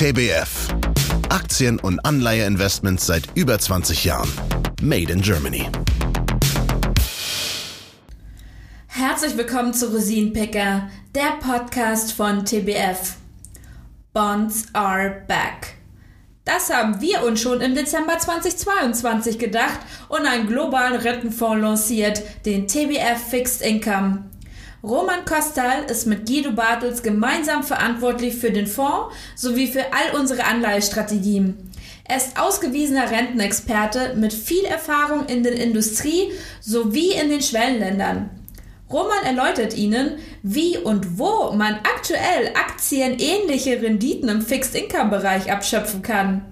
TBF. Aktien- und Anleiheinvestments seit über 20 Jahren. Made in Germany. Herzlich willkommen zu Rosinenpicker, der Podcast von TBF. Bonds are back. Das haben wir uns schon im Dezember 2022 gedacht und einen globalen Rentenfonds lanciert, den TBF Fixed Income. Roman Kostal ist mit Guido Bartels gemeinsam verantwortlich für den Fonds sowie für all unsere Anleihestrategien. Er ist ausgewiesener Rentenexperte mit viel Erfahrung in der Industrie sowie in den Schwellenländern. Roman erläutert Ihnen, wie und wo man aktuell aktienähnliche Renditen im Fixed-Income-Bereich abschöpfen kann.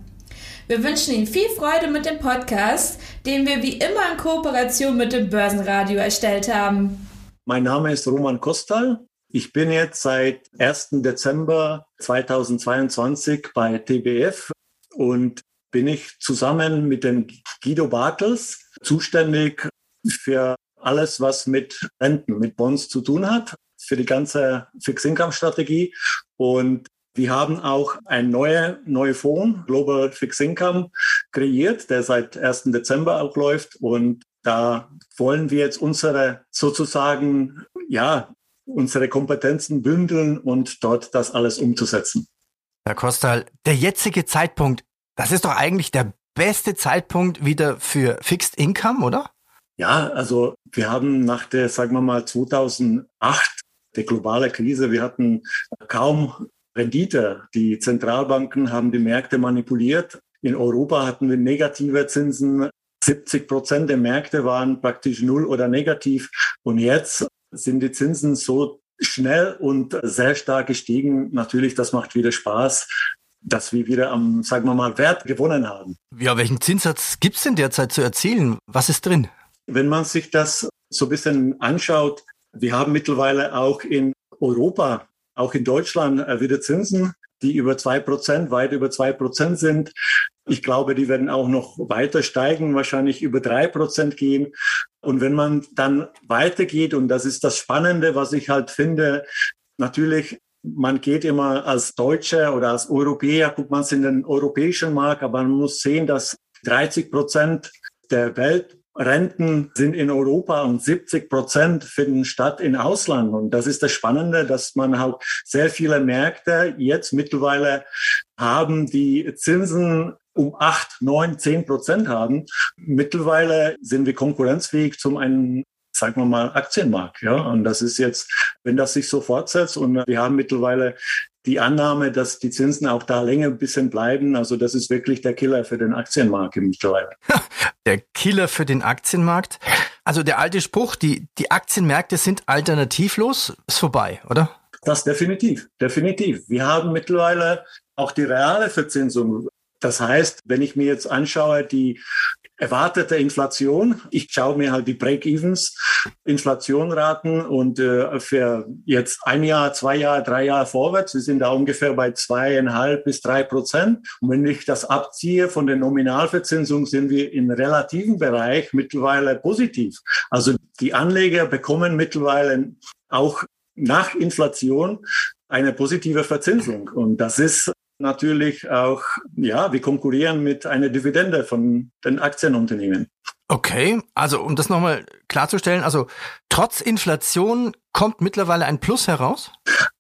Wir wünschen Ihnen viel Freude mit dem Podcast, den wir wie immer in Kooperation mit dem Börsenradio erstellt haben. Mein Name ist Roman Kostal. Ich bin jetzt seit 1. Dezember 2022 bei TBF und bin ich zusammen mit dem Guido Bartels zuständig für alles, was mit Renten, mit Bonds zu tun hat, für die ganze Fixed-Income-Strategie. Und wir haben auch ein neuer neue Fonds, Global Fixed Income, kreiert, der seit 1. Dezember auch läuft. Und da wollen wir jetzt unsere sozusagen, ja, unsere Kompetenzen bündeln und dort das alles umzusetzen. Herr Kostal, der jetzige Zeitpunkt, das ist doch eigentlich der beste Zeitpunkt wieder für Fixed Income, oder? Ja, also wir haben nach der, sagen wir mal, 2008, der globale Krise, wir hatten kaum Rendite. Die Zentralbanken haben die Märkte manipuliert. In Europa hatten wir negative Zinsen. 70 Prozent der Märkte waren praktisch null oder negativ. Und jetzt sind die Zinsen so schnell und sehr stark gestiegen. Natürlich, das macht wieder Spaß, dass wir wieder am, sagen wir mal, Wert gewonnen haben. Ja, welchen Zinssatz gibt's denn derzeit zu erzielen? Was ist drin? Wenn man sich das so ein bisschen anschaut, wir haben mittlerweile auch in Europa, auch in Deutschland äh, wieder Zinsen, die über zwei Prozent, weit über zwei Prozent sind. Ich glaube, die werden auch noch weiter steigen, wahrscheinlich über drei Prozent gehen. Und wenn man dann weitergeht, und das ist das Spannende, was ich halt finde, natürlich, man geht immer als Deutscher oder als Europäer, guckt man es in den europäischen Markt, aber man muss sehen, dass 30 Prozent der Welt Renten sind in Europa und 70 Prozent finden statt in Ausland. Und das ist das Spannende, dass man auch sehr viele Märkte jetzt mittlerweile haben, die Zinsen um acht, neun, zehn Prozent haben. Mittlerweile sind wir konkurrenzfähig zum einen sagen wir mal, Aktienmarkt. Ja, und das ist jetzt, wenn das sich so fortsetzt und wir haben mittlerweile die Annahme, dass die Zinsen auch da länger ein bisschen bleiben. Also das ist wirklich der Killer für den Aktienmarkt mittlerweile. Der Killer für den Aktienmarkt. Also der alte Spruch, die, die Aktienmärkte sind alternativlos, ist vorbei, oder? Das definitiv, definitiv. Wir haben mittlerweile auch die reale Verzinsung. Das heißt, wenn ich mir jetzt anschaue, die erwartete Inflation. Ich schaue mir halt die Break-Evens, Inflationraten und äh, für jetzt ein Jahr, zwei Jahre, drei Jahre vorwärts, wir sind da ungefähr bei zweieinhalb bis drei Prozent. Und wenn ich das abziehe von der Nominalverzinsung, sind wir im relativen Bereich mittlerweile positiv. Also die Anleger bekommen mittlerweile auch nach Inflation eine positive Verzinsung. Und das ist natürlich auch, ja, wir konkurrieren mit einer Dividende von den Aktienunternehmen. Okay, also um das nochmal klarzustellen, also trotz Inflation kommt mittlerweile ein Plus heraus?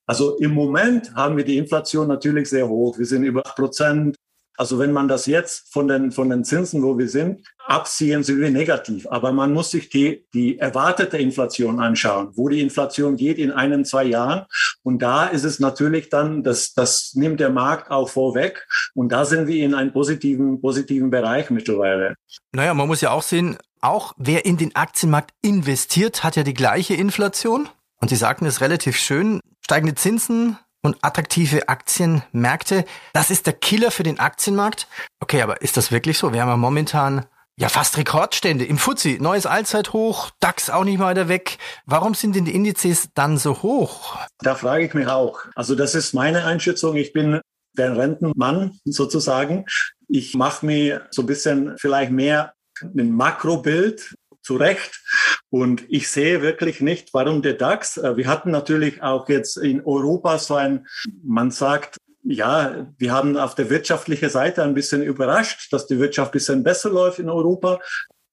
Also im Moment haben wir die Inflation natürlich sehr hoch. Wir sind über 8 Prozent. Also wenn man das jetzt von den, von den Zinsen, wo wir sind, abziehen, sind wir negativ. Aber man muss sich die, die erwartete Inflation anschauen, wo die Inflation geht in einem, zwei Jahren. Und da ist es natürlich dann, das, das nimmt der Markt auch vorweg. Und da sind wir in einem positiven, positiven Bereich mittlerweile. Naja, man muss ja auch sehen, auch wer in den Aktienmarkt investiert, hat ja die gleiche Inflation. Und Sie sagten es relativ schön, steigende Zinsen, und attraktive Aktienmärkte. Das ist der Killer für den Aktienmarkt. Okay, aber ist das wirklich so? Wir haben ja momentan ja fast Rekordstände im Fuzzi, neues Allzeithoch, DAX auch nicht weiter weg. Warum sind denn die Indizes dann so hoch? Da frage ich mich auch. Also das ist meine Einschätzung. Ich bin der Rentenmann sozusagen. Ich mache mir so ein bisschen vielleicht mehr ein Makrobild zurecht. Und ich sehe wirklich nicht, warum der DAX, äh, wir hatten natürlich auch jetzt in Europa so ein, man sagt, ja, wir haben auf der wirtschaftlichen Seite ein bisschen überrascht, dass die Wirtschaft ein bisschen besser läuft in Europa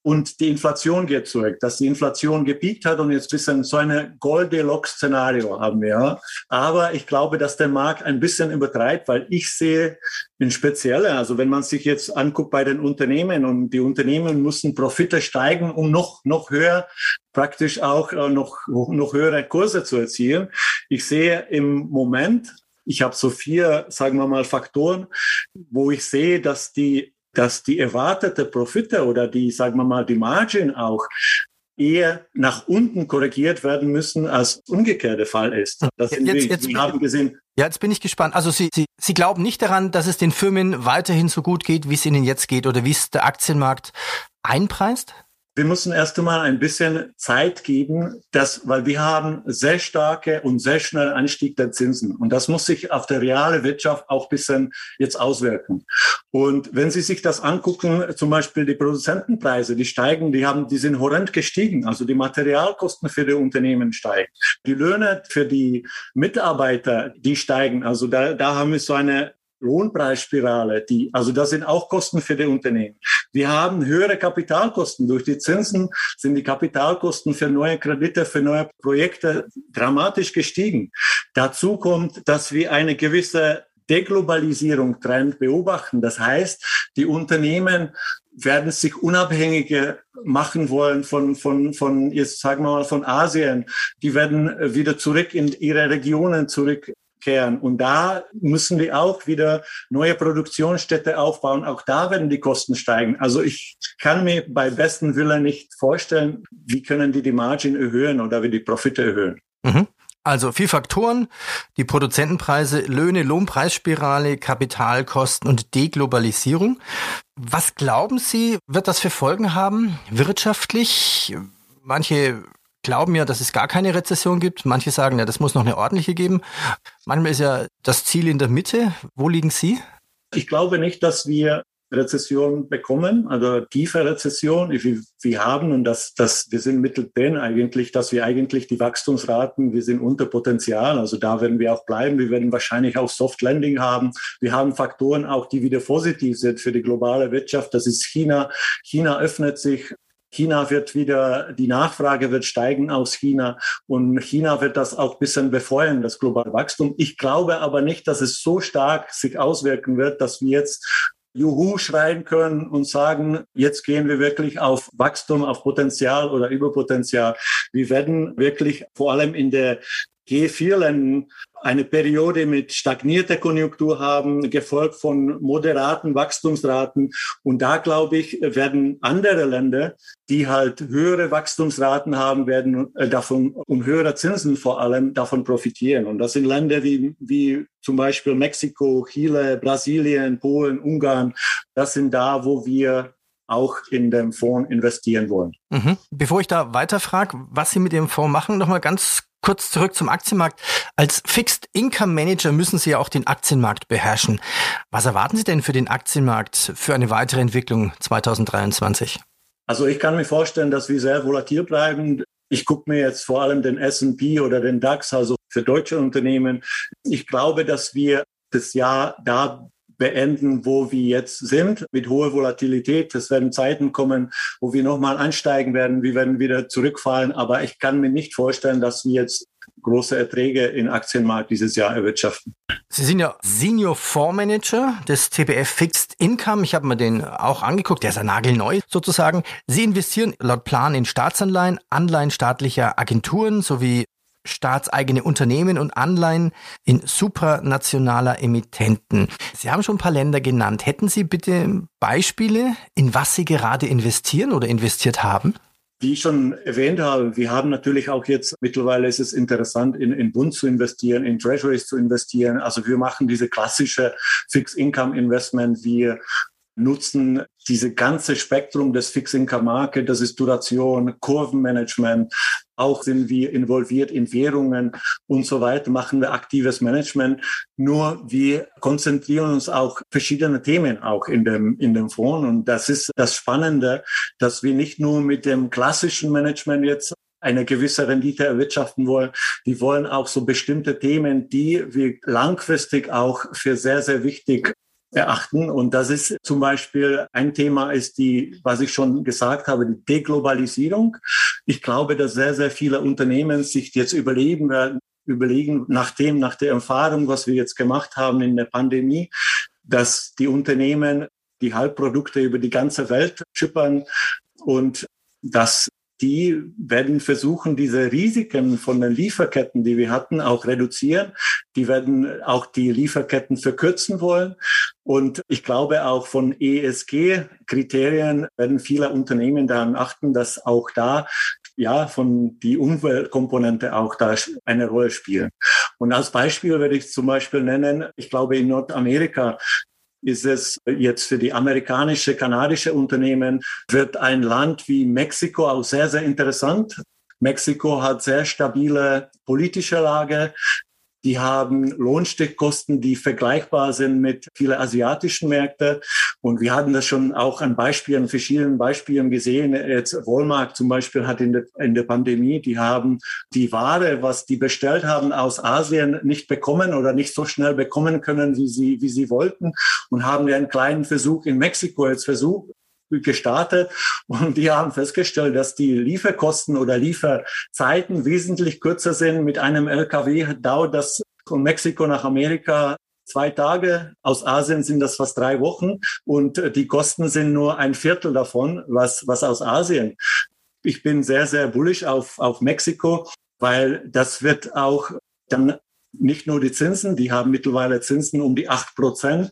und die Inflation geht zurück, dass die Inflation gepiekt hat und jetzt ein bisschen so eine Goldilocks-Szenario haben wir. Aber ich glaube, dass der Markt ein bisschen übertreibt, weil ich sehe in Spezielle, also wenn man sich jetzt anguckt bei den Unternehmen und die Unternehmen müssen Profite steigen, um noch, noch höher praktisch auch äh, noch, noch höhere Kurse zu erzielen. Ich sehe im Moment ich habe so vier, sagen wir mal, Faktoren, wo ich sehe, dass die dass die erwartete Profite oder die, sagen wir mal, die Margin auch eher nach unten korrigiert werden müssen, als umgekehrt der Fall ist. Das jetzt, wir, jetzt, wir haben gesehen. Ja, jetzt bin ich gespannt. Also Sie, Sie, Sie glauben nicht daran, dass es den Firmen weiterhin so gut geht, wie es ihnen jetzt geht oder wie es der Aktienmarkt einpreist? Wir müssen erst einmal ein bisschen Zeit geben, dass, weil wir haben sehr starke und sehr schnell Anstieg der Zinsen. Und das muss sich auf der reale Wirtschaft auch bisschen jetzt auswirken. Und wenn Sie sich das angucken, zum Beispiel die Produzentenpreise, die steigen, die haben, die sind horrend gestiegen. Also die Materialkosten für die Unternehmen steigen. Die Löhne für die Mitarbeiter, die steigen. Also da, da haben wir so eine Lohnpreisspirale, die, also das sind auch Kosten für die Unternehmen. Wir haben höhere Kapitalkosten. Durch die Zinsen sind die Kapitalkosten für neue Kredite, für neue Projekte dramatisch gestiegen. Dazu kommt, dass wir eine gewisse Deglobalisierung Trend beobachten. Das heißt, die Unternehmen werden sich unabhängiger machen wollen von, von, von, jetzt sagen wir mal, von Asien. Die werden wieder zurück in ihre Regionen zurück kehren. Und da müssen wir auch wieder neue Produktionsstätte aufbauen. Auch da werden die Kosten steigen. Also ich kann mir bei besten Willen nicht vorstellen, wie können die die Margin erhöhen oder wie die Profite erhöhen. Mhm. Also vier Faktoren, die Produzentenpreise, Löhne, Lohnpreisspirale, Kapitalkosten und Deglobalisierung. Was glauben Sie, wird das für Folgen haben wirtschaftlich? Manche glauben ja, dass es gar keine Rezession gibt. Manche sagen, ja, das muss noch eine ordentliche geben. Manchmal ist ja das Ziel in der Mitte. Wo liegen Sie? Ich glaube nicht, dass wir Rezession bekommen, also tiefe Rezession, wie wir haben und das, das, wir sind mittendrin eigentlich, dass wir eigentlich die Wachstumsraten, wir sind unter Potenzial, also da werden wir auch bleiben. Wir werden wahrscheinlich auch Soft Landing haben. Wir haben Faktoren auch, die wieder positiv sind für die globale Wirtschaft. Das ist China. China öffnet sich China wird wieder, die Nachfrage wird steigen aus China und China wird das auch ein bisschen befeuern, das globale Wachstum. Ich glaube aber nicht, dass es so stark sich auswirken wird, dass wir jetzt Juhu schreien können und sagen, jetzt gehen wir wirklich auf Wachstum, auf Potenzial oder Überpotenzial. Wir werden wirklich vor allem in der G4-Ländern eine Periode mit stagnierter Konjunktur haben, gefolgt von moderaten Wachstumsraten. Und da, glaube ich, werden andere Länder, die halt höhere Wachstumsraten haben, werden äh, davon, um höhere Zinsen vor allem, davon profitieren. Und das sind Länder wie, wie zum Beispiel Mexiko, Chile, Brasilien, Polen, Ungarn. Das sind da, wo wir auch in dem Fonds investieren wollen. Mhm. Bevor ich da weiterfrage, was Sie mit dem Fonds machen, nochmal ganz kurz zurück zum Aktienmarkt. Als Fixed Income Manager müssen Sie ja auch den Aktienmarkt beherrschen. Was erwarten Sie denn für den Aktienmarkt für eine weitere Entwicklung 2023? Also ich kann mir vorstellen, dass wir sehr volatil bleiben. Ich gucke mir jetzt vor allem den S&P oder den DAX, also für deutsche Unternehmen. Ich glaube, dass wir das Jahr da beenden, wo wir jetzt sind, mit hoher Volatilität. Es werden Zeiten kommen, wo wir nochmal ansteigen werden, wir werden wieder zurückfallen. Aber ich kann mir nicht vorstellen, dass wir jetzt große Erträge im Aktienmarkt dieses Jahr erwirtschaften. Sie sind ja Senior Fondsmanager des TBF Fixed Income. Ich habe mir den auch angeguckt. Der ist ja nagelneu sozusagen. Sie investieren laut Plan in Staatsanleihen, Anleihen staatlicher Agenturen sowie staatseigene Unternehmen und Anleihen in supranationaler Emittenten. Sie haben schon ein paar Länder genannt. Hätten Sie bitte Beispiele, in was Sie gerade investieren oder investiert haben? Wie ich schon erwähnt habe, wir haben natürlich auch jetzt, mittlerweile ist es interessant, in, in Bund zu investieren, in Treasuries zu investieren. Also wir machen diese klassische Fixed Income Investment. Wir nutzen diese ganze Spektrum des Fixed Income Market, das ist Duration, Kurvenmanagement, auch sind wir involviert in Währungen und so weiter, machen wir aktives Management. Nur wir konzentrieren uns auch verschiedene Themen auch in dem, in dem Fonds. Und das ist das Spannende, dass wir nicht nur mit dem klassischen Management jetzt eine gewisse Rendite erwirtschaften wollen. Die wollen auch so bestimmte Themen, die wir langfristig auch für sehr, sehr wichtig erachten. Und das ist zum Beispiel ein Thema ist die, was ich schon gesagt habe, die Deglobalisierung. Ich glaube, dass sehr, sehr viele Unternehmen sich jetzt überleben werden, überlegen, nachdem, nach der Erfahrung, was wir jetzt gemacht haben in der Pandemie, dass die Unternehmen die Halbprodukte über die ganze Welt schippern und dass die werden versuchen, diese Risiken von den Lieferketten, die wir hatten, auch reduzieren. Die werden auch die Lieferketten verkürzen wollen. Und ich glaube auch von ESG-Kriterien werden viele Unternehmen daran achten, dass auch da ja, von die Umweltkomponente auch da eine Rolle spielen. Und als Beispiel werde ich zum Beispiel nennen, ich glaube in Nordamerika ist es jetzt für die amerikanische, kanadische Unternehmen, wird ein Land wie Mexiko auch sehr, sehr interessant. Mexiko hat sehr stabile politische Lage. Die haben Lohnstückkosten, die vergleichbar sind mit vielen asiatischen Märkten. Und wir hatten das schon auch an Beispielen, verschiedenen Beispielen gesehen. Jetzt Walmart zum Beispiel hat in der, in der Pandemie, die haben die Ware, was die bestellt haben aus Asien, nicht bekommen oder nicht so schnell bekommen können, wie sie, wie sie wollten und haben einen kleinen Versuch in Mexiko jetzt versucht, gestartet und die haben festgestellt, dass die Lieferkosten oder Lieferzeiten wesentlich kürzer sind. Mit einem LKW dauert das von Mexiko nach Amerika zwei Tage. Aus Asien sind das fast drei Wochen und die Kosten sind nur ein Viertel davon, was, was aus Asien. Ich bin sehr, sehr bullisch auf, auf Mexiko, weil das wird auch dann nicht nur die Zinsen, die haben mittlerweile Zinsen um die acht Prozent.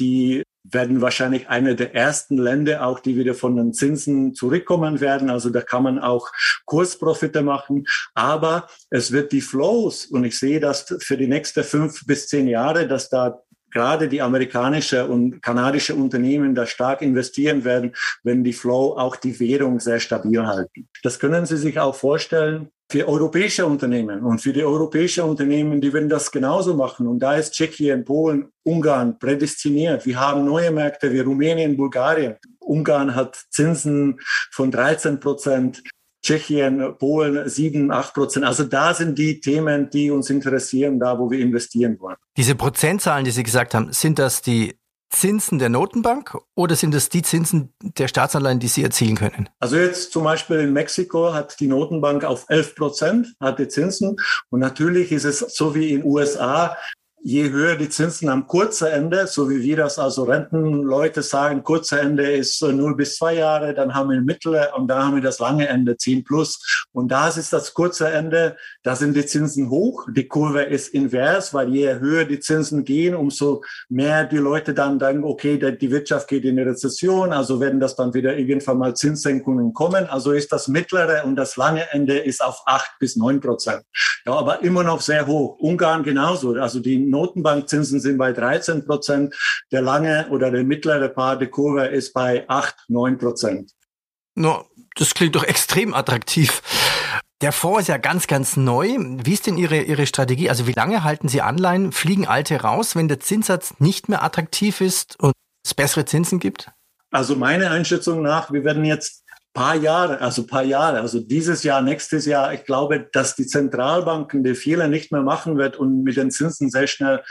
Die werden wahrscheinlich eine der ersten Länder auch, die wieder von den Zinsen zurückkommen werden. Also da kann man auch Kursprofite machen. Aber es wird die Flows, und ich sehe das für die nächsten fünf bis zehn Jahre, dass da gerade die amerikanische und kanadische Unternehmen da stark investieren werden, wenn die Flow auch die Währung sehr stabil halten. Das können Sie sich auch vorstellen für europäische Unternehmen. Und für die europäischen Unternehmen, die werden das genauso machen. Und da ist Tschechien, Polen, Ungarn prädestiniert. Wir haben neue Märkte wie Rumänien, Bulgarien. Ungarn hat Zinsen von 13 Prozent. Tschechien, Polen 7, 8 Prozent. Also da sind die Themen, die uns interessieren, da wo wir investieren wollen. Diese Prozentzahlen, die Sie gesagt haben, sind das die Zinsen der Notenbank oder sind es die Zinsen der Staatsanleihen, die Sie erzielen können? Also jetzt zum Beispiel in Mexiko hat die Notenbank auf 11 Prozent hat die Zinsen und natürlich ist es so wie in USA je höher die Zinsen am kurzen Ende, so wie wir das also Rentenleute sagen, kurze Ende ist 0 bis 2 Jahre, dann haben wir mittlere und dann haben wir das lange Ende 10 plus. Und da ist das kurze Ende, da sind die Zinsen hoch, die Kurve ist invers, weil je höher die Zinsen gehen, umso mehr die Leute dann denken, okay, die Wirtschaft geht in eine Rezession, also werden das dann wieder irgendwann mal Zinssenkungen kommen. Also ist das mittlere und das lange Ende ist auf 8 bis 9 Prozent. Ja, aber immer noch sehr hoch. Ungarn genauso. Also die Notenbankzinsen sind bei 13 Prozent. Der lange oder der mittlere Part der Kurve ist bei 8, 9 Prozent. No, das klingt doch extrem attraktiv. Der Fonds ist ja ganz, ganz neu. Wie ist denn Ihre, Ihre Strategie? Also wie lange halten Sie Anleihen? Fliegen alte raus, wenn der Zinssatz nicht mehr attraktiv ist und es bessere Zinsen gibt? Also meine Einschätzung nach, wir werden jetzt paar Jahre, also paar Jahre, also dieses Jahr, nächstes Jahr, ich glaube, dass die Zentralbanken die Fehler nicht mehr machen wird und mit den Zinsen sehr schnell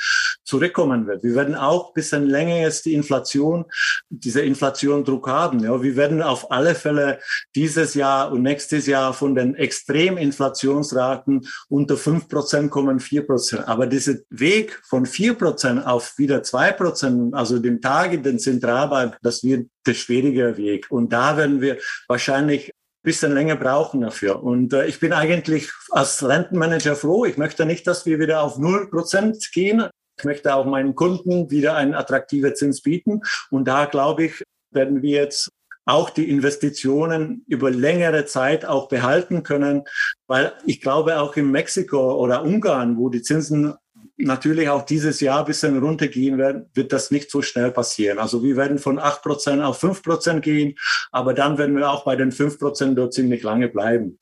zurückkommen wird. Wir werden auch bisschen länger jetzt die Inflation, diese Inflation Druck haben. Ja, wir werden auf alle Fälle dieses Jahr und nächstes Jahr von den Extreminflationsraten unter fünf Prozent kommen, vier Prozent. Aber dieser Weg von vier Prozent auf wieder zwei Prozent, also den Tage, den Zentralbank, das wird der schwierige Weg. Und da werden wir wahrscheinlich ein bisschen länger brauchen dafür. Und äh, ich bin eigentlich als Rentenmanager froh. Ich möchte nicht, dass wir wieder auf null Prozent gehen. Ich möchte auch meinen Kunden wieder einen attraktiven Zins bieten. Und da glaube ich, werden wir jetzt auch die Investitionen über längere Zeit auch behalten können, weil ich glaube auch in Mexiko oder Ungarn, wo die Zinsen natürlich auch dieses Jahr ein bisschen runtergehen werden, wird das nicht so schnell passieren. Also wir werden von acht Prozent auf fünf Prozent gehen, aber dann werden wir auch bei den fünf Prozent dort ziemlich lange bleiben.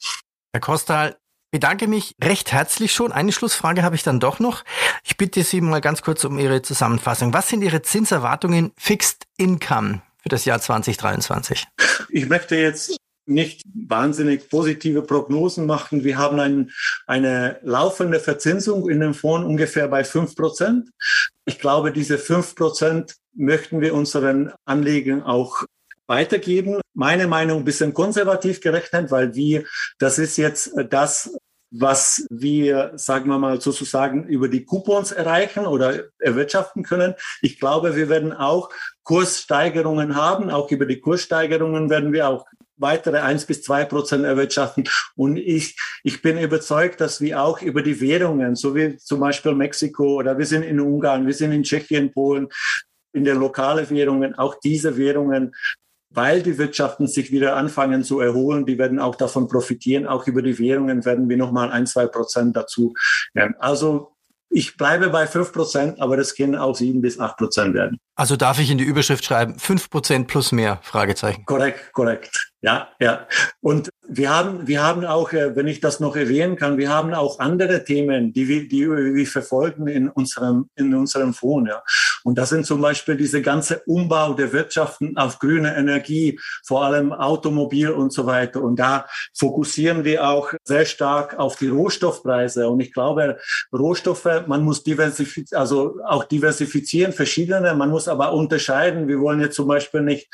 Herr Kostal, bedanke mich recht herzlich schon. Eine Schlussfrage habe ich dann doch noch. Ich bitte Sie mal ganz kurz um Ihre Zusammenfassung. Was sind Ihre Zinserwartungen Fixed Income für das Jahr 2023? Ich möchte jetzt nicht wahnsinnig positive Prognosen machen. Wir haben ein, eine laufende Verzinsung in dem Fonds ungefähr bei fünf Prozent. Ich glaube, diese fünf Prozent möchten wir unseren Anlegern auch weitergeben. Meine Meinung ein bisschen konservativ gerechnet, weil wir, das ist jetzt das, was wir, sagen wir mal sozusagen, über die Coupons erreichen oder erwirtschaften können. Ich glaube, wir werden auch Kurssteigerungen haben. Auch über die Kurssteigerungen werden wir auch weitere eins bis zwei Prozent erwirtschaften. Und ich, ich bin überzeugt, dass wir auch über die Währungen, so wie zum Beispiel Mexiko oder wir sind in Ungarn, wir sind in Tschechien, Polen, in den lokalen Währungen, auch diese Währungen weil die Wirtschaften sich wieder anfangen zu erholen, die werden auch davon profitieren. Auch über die Währungen werden wir nochmal ein, zwei Prozent dazu. Also ich bleibe bei fünf Prozent, aber das können auch sieben bis acht Prozent werden. Also darf ich in die Überschrift schreiben, fünf Prozent plus mehr? Fragezeichen. Korrekt, korrekt. Ja, ja. Und wir haben, wir haben auch, äh, wenn ich das noch erwähnen kann, wir haben auch andere Themen, die wir, die wir verfolgen in unserem, in unserem Fonds. Ja. Und das sind zum Beispiel diese ganze Umbau der Wirtschaften auf grüne Energie, vor allem Automobil und so weiter. Und da fokussieren wir auch sehr stark auf die Rohstoffpreise. Und ich glaube, Rohstoffe, man muss diversifizieren, also auch diversifizieren, verschiedene. Man muss aber unterscheiden. Wir wollen jetzt zum Beispiel nicht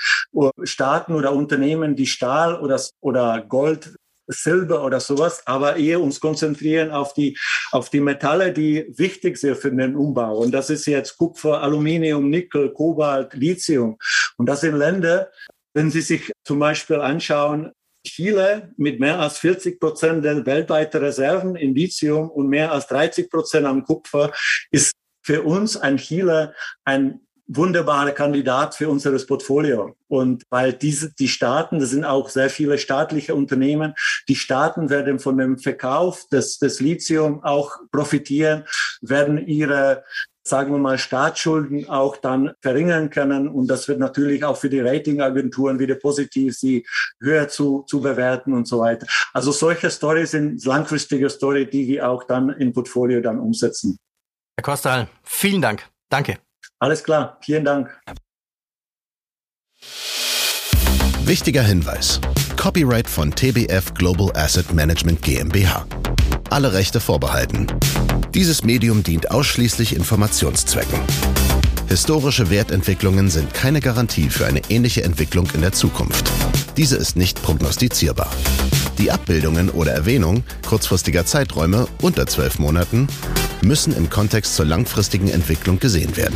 Staaten oder Unternehmen, die Stahl oder, oder Gold Silber oder sowas, aber eher uns konzentrieren auf die, auf die Metalle, die wichtig sind für den Umbau. Und das ist jetzt Kupfer, Aluminium, Nickel, Kobalt, Lithium. Und das sind Länder, wenn Sie sich zum Beispiel anschauen, Chile mit mehr als 40 Prozent der weltweiten Reserven in Lithium und mehr als 30 Prozent am Kupfer ist für uns ein Chile ein wunderbarer Kandidat für unser Portfolio. Und weil diese, die Staaten, das sind auch sehr viele staatliche Unternehmen, die Staaten werden von dem Verkauf des, des Lithium auch profitieren, werden ihre sagen wir mal, Staatsschulden auch dann verringern können. Und das wird natürlich auch für die Ratingagenturen wieder positiv, sie höher zu, zu bewerten und so weiter. Also solche Stories sind langfristige Story, die wir auch dann im Portfolio dann umsetzen. Herr Kostal, vielen Dank. Danke. Alles klar, vielen Dank. Wichtiger Hinweis. Copyright von TBF Global Asset Management GmbH. Alle Rechte vorbehalten. Dieses Medium dient ausschließlich Informationszwecken. Historische Wertentwicklungen sind keine Garantie für eine ähnliche Entwicklung in der Zukunft. Diese ist nicht prognostizierbar. Die Abbildungen oder Erwähnung kurzfristiger Zeiträume unter zwölf Monaten müssen im Kontext zur langfristigen Entwicklung gesehen werden.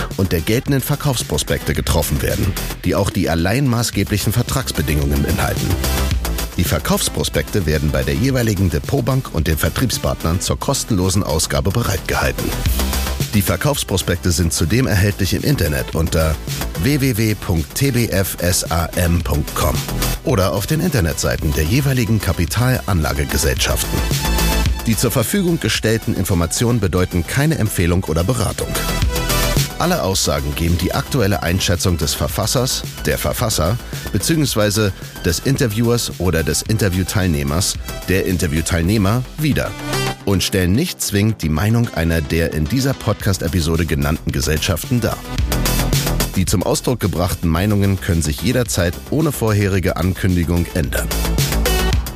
und der geltenden Verkaufsprospekte getroffen werden, die auch die allein maßgeblichen Vertragsbedingungen enthalten. Die Verkaufsprospekte werden bei der jeweiligen Depotbank und den Vertriebspartnern zur kostenlosen Ausgabe bereitgehalten. Die Verkaufsprospekte sind zudem erhältlich im Internet unter www.tbfsam.com oder auf den Internetseiten der jeweiligen Kapitalanlagegesellschaften. Die zur Verfügung gestellten Informationen bedeuten keine Empfehlung oder Beratung. Alle Aussagen geben die aktuelle Einschätzung des Verfassers, der Verfasser bzw. des Interviewers oder des Interviewteilnehmers, der Interviewteilnehmer wieder und stellen nicht zwingend die Meinung einer der in dieser Podcast-Episode genannten Gesellschaften dar. Die zum Ausdruck gebrachten Meinungen können sich jederzeit ohne vorherige Ankündigung ändern.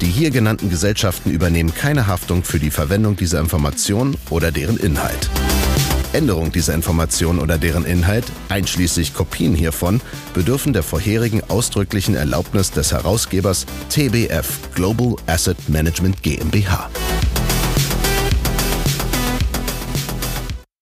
Die hier genannten Gesellschaften übernehmen keine Haftung für die Verwendung dieser Informationen oder deren Inhalt. Änderung dieser Information oder deren Inhalt, einschließlich Kopien hiervon, bedürfen der vorherigen ausdrücklichen Erlaubnis des Herausgebers TBF Global Asset Management GmbH.